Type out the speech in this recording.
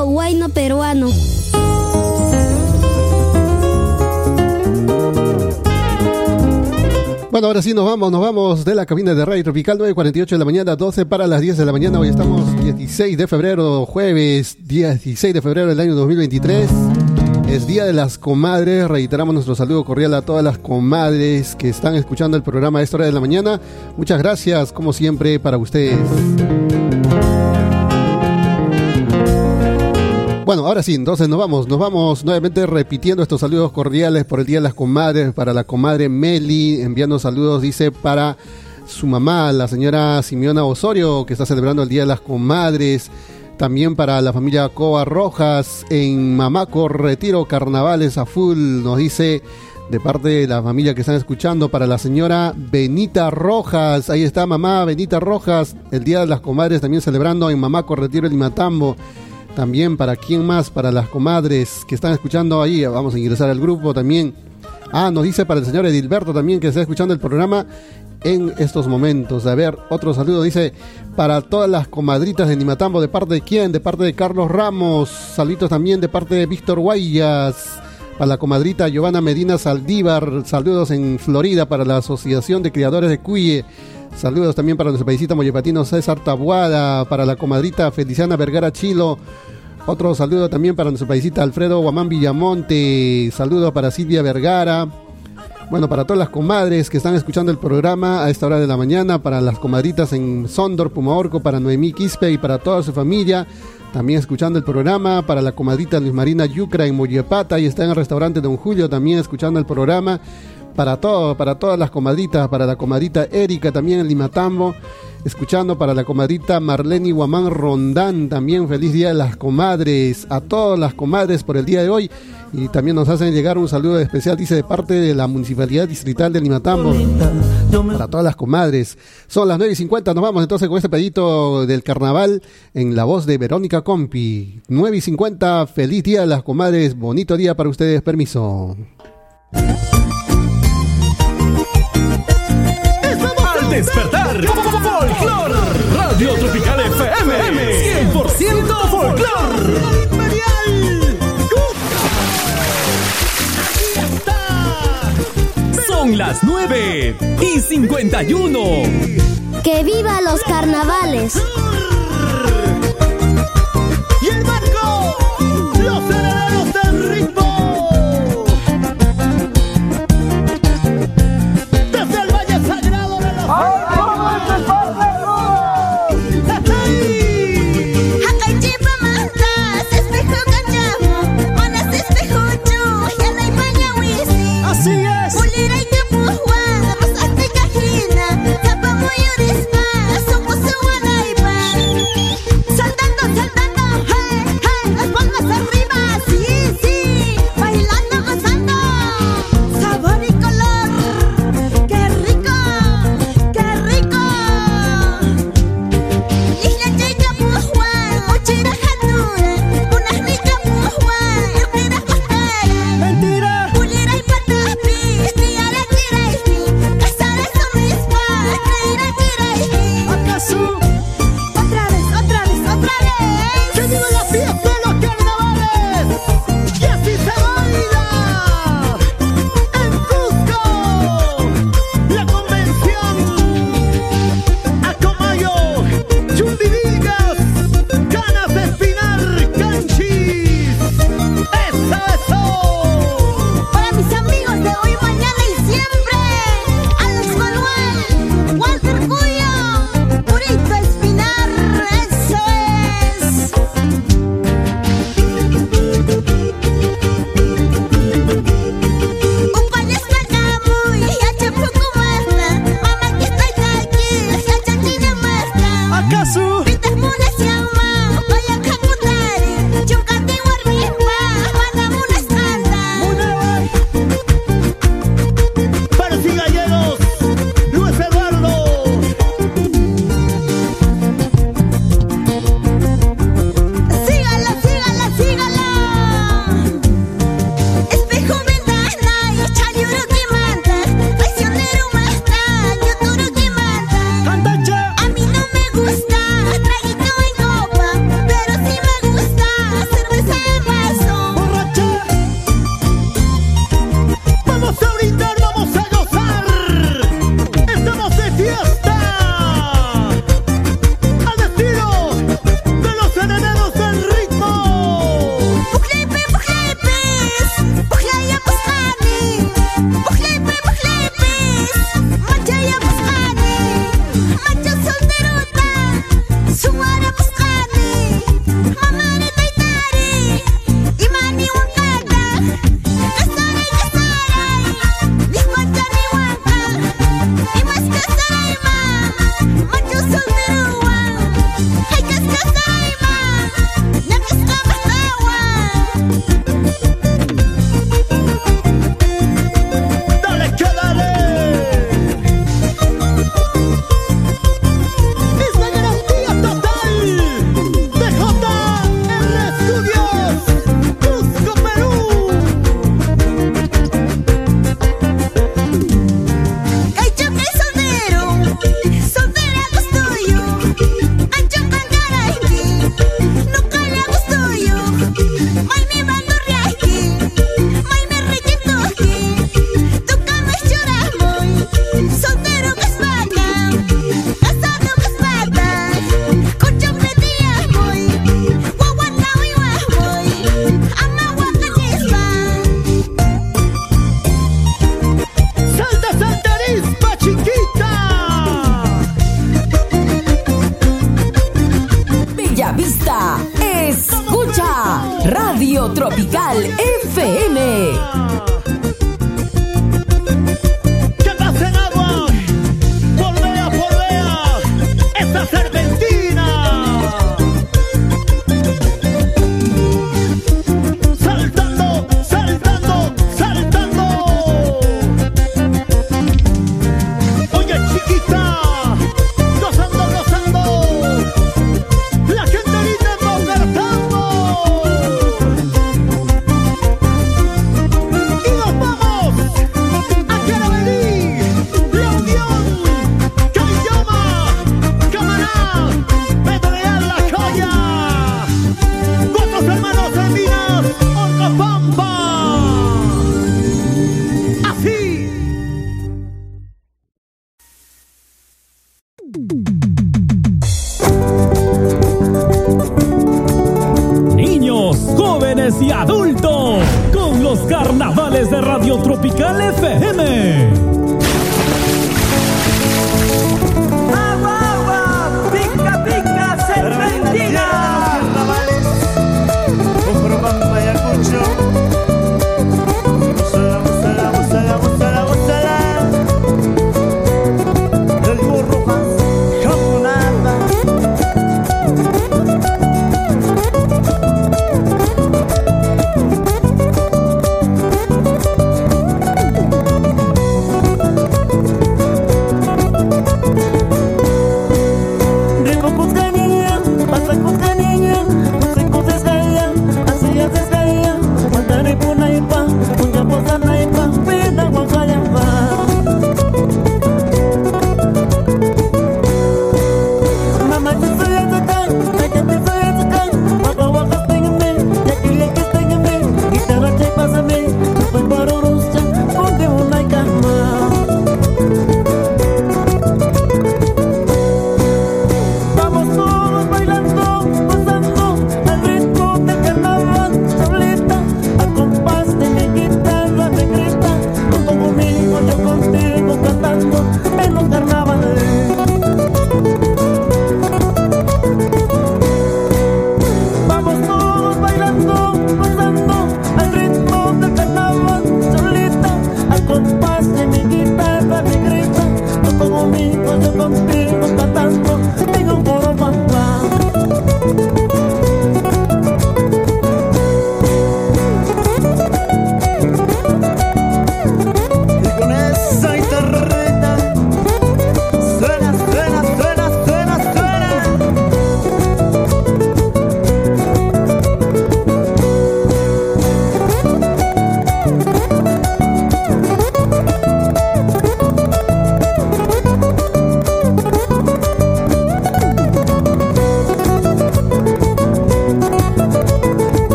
grupo Huayno Peruano. Bueno, ahora sí nos vamos, nos vamos de la cabina de Radio Tropical 9.48 de la mañana, 12 para las 10 de la mañana. Hoy estamos 16 de febrero, jueves 16 de febrero del año 2023. Es Día de las Comadres. Reiteramos nuestro saludo cordial a todas las comadres que están escuchando el programa a esta hora de la mañana. Muchas gracias, como siempre, para ustedes. Bueno, ahora sí, entonces nos vamos, nos vamos nuevamente repitiendo estos saludos cordiales por el Día de las Comadres, para la comadre Meli, enviando saludos, dice, para su mamá, la señora Simeona Osorio, que está celebrando el Día de las Comadres, también para la familia Coa Rojas, en Mamaco, Retiro, Carnavales a full, nos dice de parte de la familia que están escuchando, para la señora Benita Rojas, ahí está mamá Benita Rojas, el Día de las Comadres también celebrando en Mamaco, Retiro, Limatambo. También para quién más, para las comadres que están escuchando ahí, vamos a ingresar al grupo también. Ah, nos dice para el señor Edilberto también que está escuchando el programa en estos momentos. A ver, otro saludo dice para todas las comadritas de Nimatambo, ¿de parte de quién? De parte de Carlos Ramos. Saludos también de parte de Víctor Guayas. Para la comadrita Giovanna Medina Saldívar. Saludos en Florida para la Asociación de Criadores de Cuye. Saludos también para nuestro paisita moyepatino César Tabuada, para la comadrita Feliciana Vergara Chilo. Otro saludo también para nuestro paisita Alfredo Guamán Villamonte. Saludos para Silvia Vergara. Bueno, para todas las comadres que están escuchando el programa a esta hora de la mañana, para las comadritas en Sondor, Pumaorco, para Noemí Quispe y para toda su familia, también escuchando el programa, para la comadrita Luis Marina Yucra en Moyepata y está en el restaurante Don Julio también escuchando el programa para todo, para todas las comadritas, para la comadrita Erika también en Limatambo, escuchando para la comadrita Marlene Guamán Rondán, también feliz día de las comadres, a todas las comadres por el día de hoy y también nos hacen llegar un saludo especial, dice de parte de la Municipalidad Distrital de Limatambo, para todas las comadres. Son las 9 y 50, nos vamos entonces con este pedito del carnaval en la voz de Verónica Compi. 9 y 50, feliz día de las comadres, bonito día para ustedes, permiso. Despertar. Folklore. Radio Tropical FM. 100% folklore. Son las 9 y 51. ¡Que viva los carnavales! ¡Y el barco! ¡Los herederos del ritmo! Tropical FM. De Radio Tropical FM.